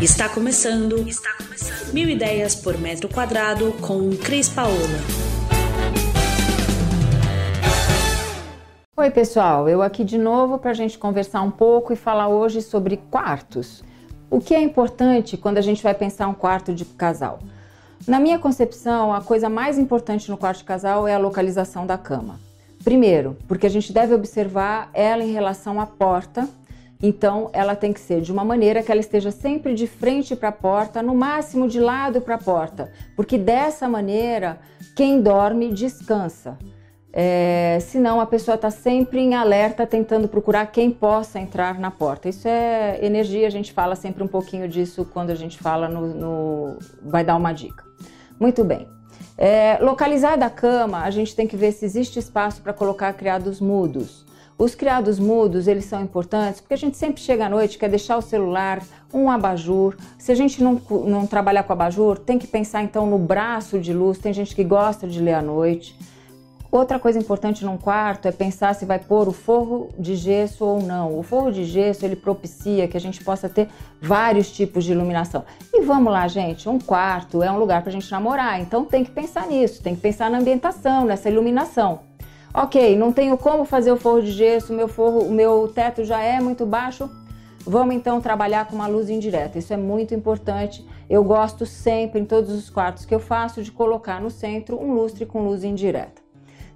Está começando. Está começando. Mil ideias por metro quadrado com Cris Paola. Oi, pessoal. Eu aqui de novo para a gente conversar um pouco e falar hoje sobre quartos. O que é importante quando a gente vai pensar um quarto de casal? Na minha concepção, a coisa mais importante no quarto de casal é a localização da cama. Primeiro, porque a gente deve observar ela em relação à porta então, ela tem que ser de uma maneira que ela esteja sempre de frente para a porta, no máximo de lado para a porta, porque dessa maneira quem dorme descansa. É, senão a pessoa está sempre em alerta tentando procurar quem possa entrar na porta. Isso é energia, a gente fala sempre um pouquinho disso quando a gente fala no. no vai dar uma dica. Muito bem. É, localizada a cama, a gente tem que ver se existe espaço para colocar criados mudos. Os criados mudos, eles são importantes porque a gente sempre chega à noite, quer deixar o celular, um abajur. Se a gente não, não trabalhar com abajur, tem que pensar então no braço de luz. Tem gente que gosta de ler à noite. Outra coisa importante num quarto é pensar se vai pôr o forro de gesso ou não. O forro de gesso ele propicia que a gente possa ter vários tipos de iluminação. E vamos lá, gente, um quarto é um lugar para a gente namorar, então tem que pensar nisso, tem que pensar na ambientação, nessa iluminação. Ok, não tenho como fazer o forro de gesso, meu forro, o meu teto já é muito baixo. Vamos então trabalhar com uma luz indireta. Isso é muito importante. Eu gosto sempre, em todos os quartos que eu faço, de colocar no centro um lustre com luz indireta.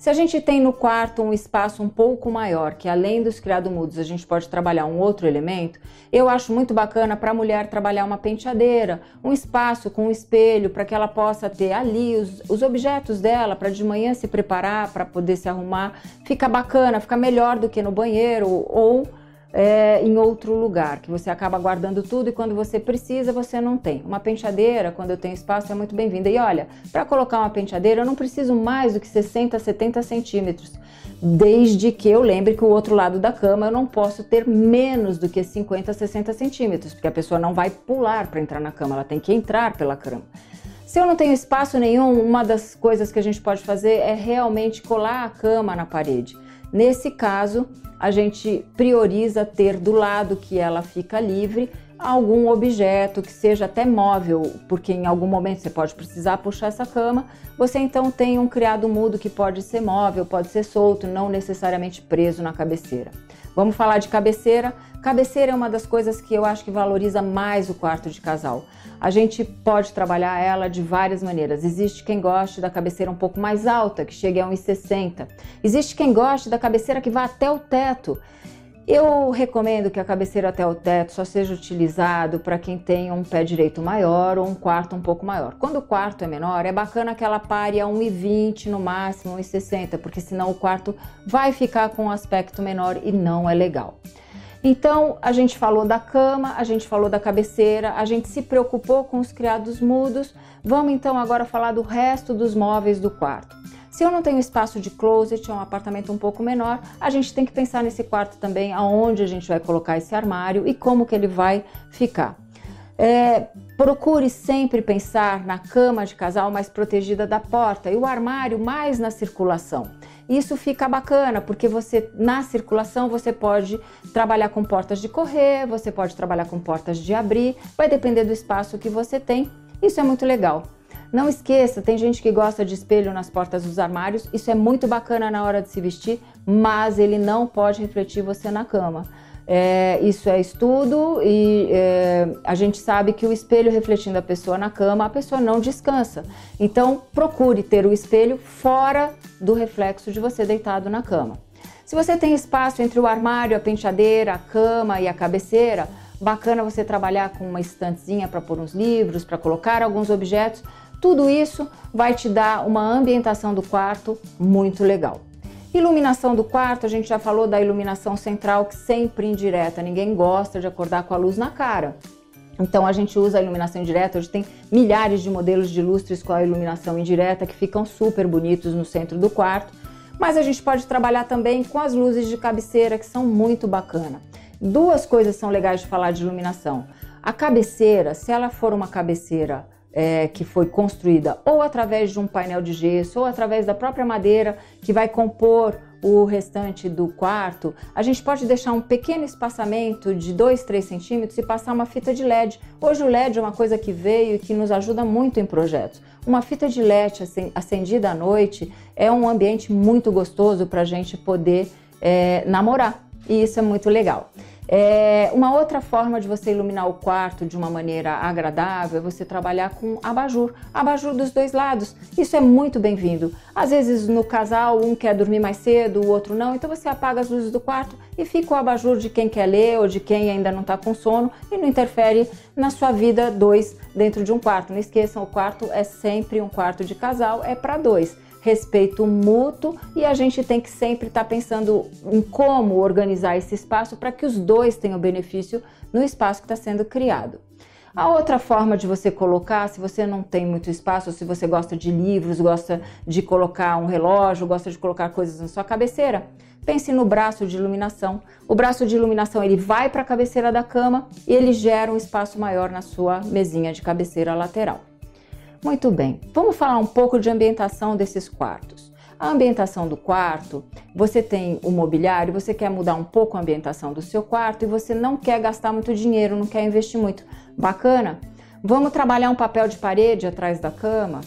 Se a gente tem no quarto um espaço um pouco maior, que além dos criados mudos a gente pode trabalhar um outro elemento, eu acho muito bacana para a mulher trabalhar uma penteadeira, um espaço com um espelho para que ela possa ter ali os, os objetos dela para de manhã se preparar, para poder se arrumar. Fica bacana, fica melhor do que no banheiro ou é, em outro lugar, que você acaba guardando tudo e quando você precisa você não tem. Uma penteadeira, quando eu tenho espaço, é muito bem-vinda. E olha, para colocar uma penteadeira eu não preciso mais do que 60, 70 centímetros, desde que eu lembre que o outro lado da cama eu não posso ter menos do que 50, 60 centímetros, porque a pessoa não vai pular para entrar na cama, ela tem que entrar pela cama. Se eu não tenho espaço nenhum, uma das coisas que a gente pode fazer é realmente colar a cama na parede. Nesse caso, a gente prioriza ter do lado que ela fica livre algum objeto que seja até móvel, porque em algum momento você pode precisar puxar essa cama. Você então tem um criado mudo que pode ser móvel, pode ser solto, não necessariamente preso na cabeceira. Vamos falar de cabeceira. Cabeceira é uma das coisas que eu acho que valoriza mais o quarto de casal. A gente pode trabalhar ela de várias maneiras. Existe quem goste da cabeceira um pouco mais alta, que chegue a 1,60. Existe quem goste da cabeceira que vá até o teto. Eu recomendo que a cabeceira até o teto só seja utilizado para quem tem um pé direito maior ou um quarto um pouco maior. Quando o quarto é menor, é bacana que ela pare a 1,20 no máximo, 1,60, porque senão o quarto vai ficar com um aspecto menor e não é legal. Então, a gente falou da cama, a gente falou da cabeceira, a gente se preocupou com os criados mudos. Vamos então agora falar do resto dos móveis do quarto. Se eu não tenho espaço de closet, é um apartamento um pouco menor, a gente tem que pensar nesse quarto também, aonde a gente vai colocar esse armário e como que ele vai ficar. É, procure sempre pensar na cama de casal mais protegida da porta e o armário mais na circulação. Isso fica bacana porque você na circulação você pode trabalhar com portas de correr, você pode trabalhar com portas de abrir, vai depender do espaço que você tem. Isso é muito legal. Não esqueça, tem gente que gosta de espelho nas portas dos armários, isso é muito bacana na hora de se vestir, mas ele não pode refletir você na cama. É, isso é estudo e é, a gente sabe que o espelho refletindo a pessoa na cama, a pessoa não descansa. Então, procure ter o espelho fora do reflexo de você deitado na cama. Se você tem espaço entre o armário, a penteadeira, a cama e a cabeceira, bacana você trabalhar com uma estantezinha para pôr uns livros, para colocar alguns objetos, tudo isso vai te dar uma ambientação do quarto muito legal. Iluminação do quarto, a gente já falou da iluminação central, que sempre indireta, ninguém gosta de acordar com a luz na cara. Então a gente usa a iluminação indireta, hoje tem milhares de modelos de lustres com a iluminação indireta que ficam super bonitos no centro do quarto. Mas a gente pode trabalhar também com as luzes de cabeceira que são muito bacana. Duas coisas são legais de falar de iluminação. A cabeceira, se ela for uma cabeceira é, que foi construída ou através de um painel de gesso ou através da própria madeira que vai compor o restante do quarto, a gente pode deixar um pequeno espaçamento de 2, 3 centímetros e passar uma fita de LED. Hoje o LED é uma coisa que veio e que nos ajuda muito em projetos. Uma fita de LED acendida à noite é um ambiente muito gostoso para a gente poder é, namorar. E isso é muito legal. É, uma outra forma de você iluminar o quarto de uma maneira agradável é você trabalhar com abajur, abajur dos dois lados. Isso é muito bem-vindo. Às vezes no casal um quer dormir mais cedo, o outro não, então você apaga as luzes do quarto e fica o abajur de quem quer ler ou de quem ainda não está com sono e não interfere na sua vida dois dentro de um quarto. Não esqueçam, o quarto é sempre um quarto de casal, é para dois respeito mútuo e a gente tem que sempre estar tá pensando em como organizar esse espaço para que os dois tenham benefício no espaço que está sendo criado. A outra forma de você colocar, se você não tem muito espaço, se você gosta de livros, gosta de colocar um relógio, gosta de colocar coisas na sua cabeceira, pense no braço de iluminação. O braço de iluminação ele vai para a cabeceira da cama e ele gera um espaço maior na sua mesinha de cabeceira lateral. Muito bem, vamos falar um pouco de ambientação desses quartos. A ambientação do quarto, você tem o mobiliário, você quer mudar um pouco a ambientação do seu quarto e você não quer gastar muito dinheiro, não quer investir muito. Bacana? Vamos trabalhar um papel de parede atrás da cama?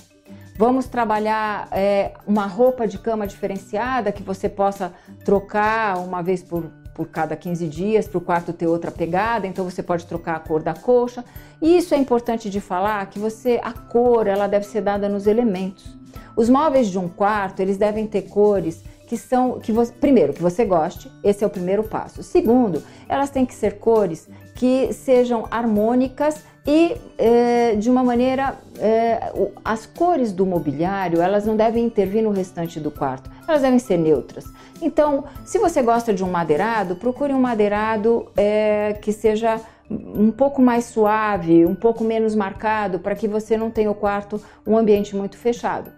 Vamos trabalhar é, uma roupa de cama diferenciada que você possa trocar uma vez por, por cada 15 dias para o quarto ter outra pegada, então você pode trocar a cor da coxa. E isso é importante de falar que você a cor ela deve ser dada nos elementos. Os móveis de um quarto eles devem ter cores que são que você, primeiro que você goste, esse é o primeiro passo. Segundo, elas têm que ser cores que sejam harmônicas e é, de uma maneira é, as cores do mobiliário elas não devem intervir no restante do quarto, elas devem ser neutras. Então, se você gosta de um madeirado, procure um madeirado é, que seja um pouco mais suave, um pouco menos marcado, para que você não tenha o quarto um ambiente muito fechado.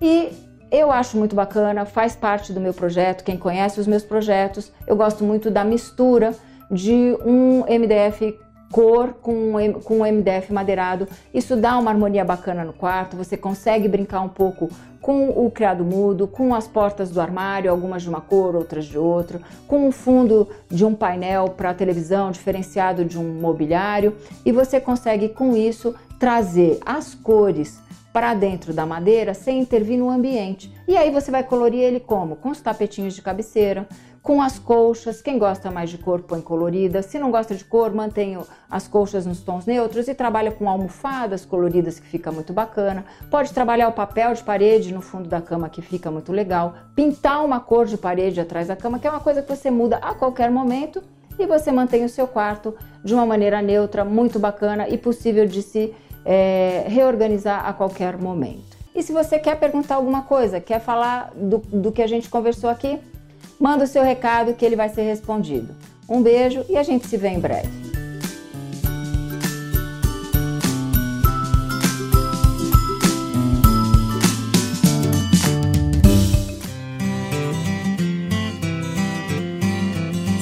E eu acho muito bacana, faz parte do meu projeto. Quem conhece os meus projetos, eu gosto muito da mistura de um MDF cor com, com MDF madeirado. Isso dá uma harmonia bacana no quarto. Você consegue brincar um pouco com o criado mudo, com as portas do armário, algumas de uma cor, outras de outra, com o fundo de um painel para televisão diferenciado de um mobiliário. E você consegue com isso trazer as cores para dentro da madeira sem intervir no ambiente. E aí você vai colorir ele como? Com os tapetinhos de cabeceira, com as colchas. Quem gosta mais de cor põe colorida. Se não gosta de cor, mantém as colchas nos tons neutros e trabalha com almofadas coloridas que fica muito bacana. Pode trabalhar o papel de parede no fundo da cama que fica muito legal. Pintar uma cor de parede atrás da cama, que é uma coisa que você muda a qualquer momento e você mantém o seu quarto de uma maneira neutra, muito bacana e possível de se é, reorganizar a qualquer momento. E se você quer perguntar alguma coisa, quer falar do, do que a gente conversou aqui, manda o seu recado que ele vai ser respondido. Um beijo e a gente se vê em breve.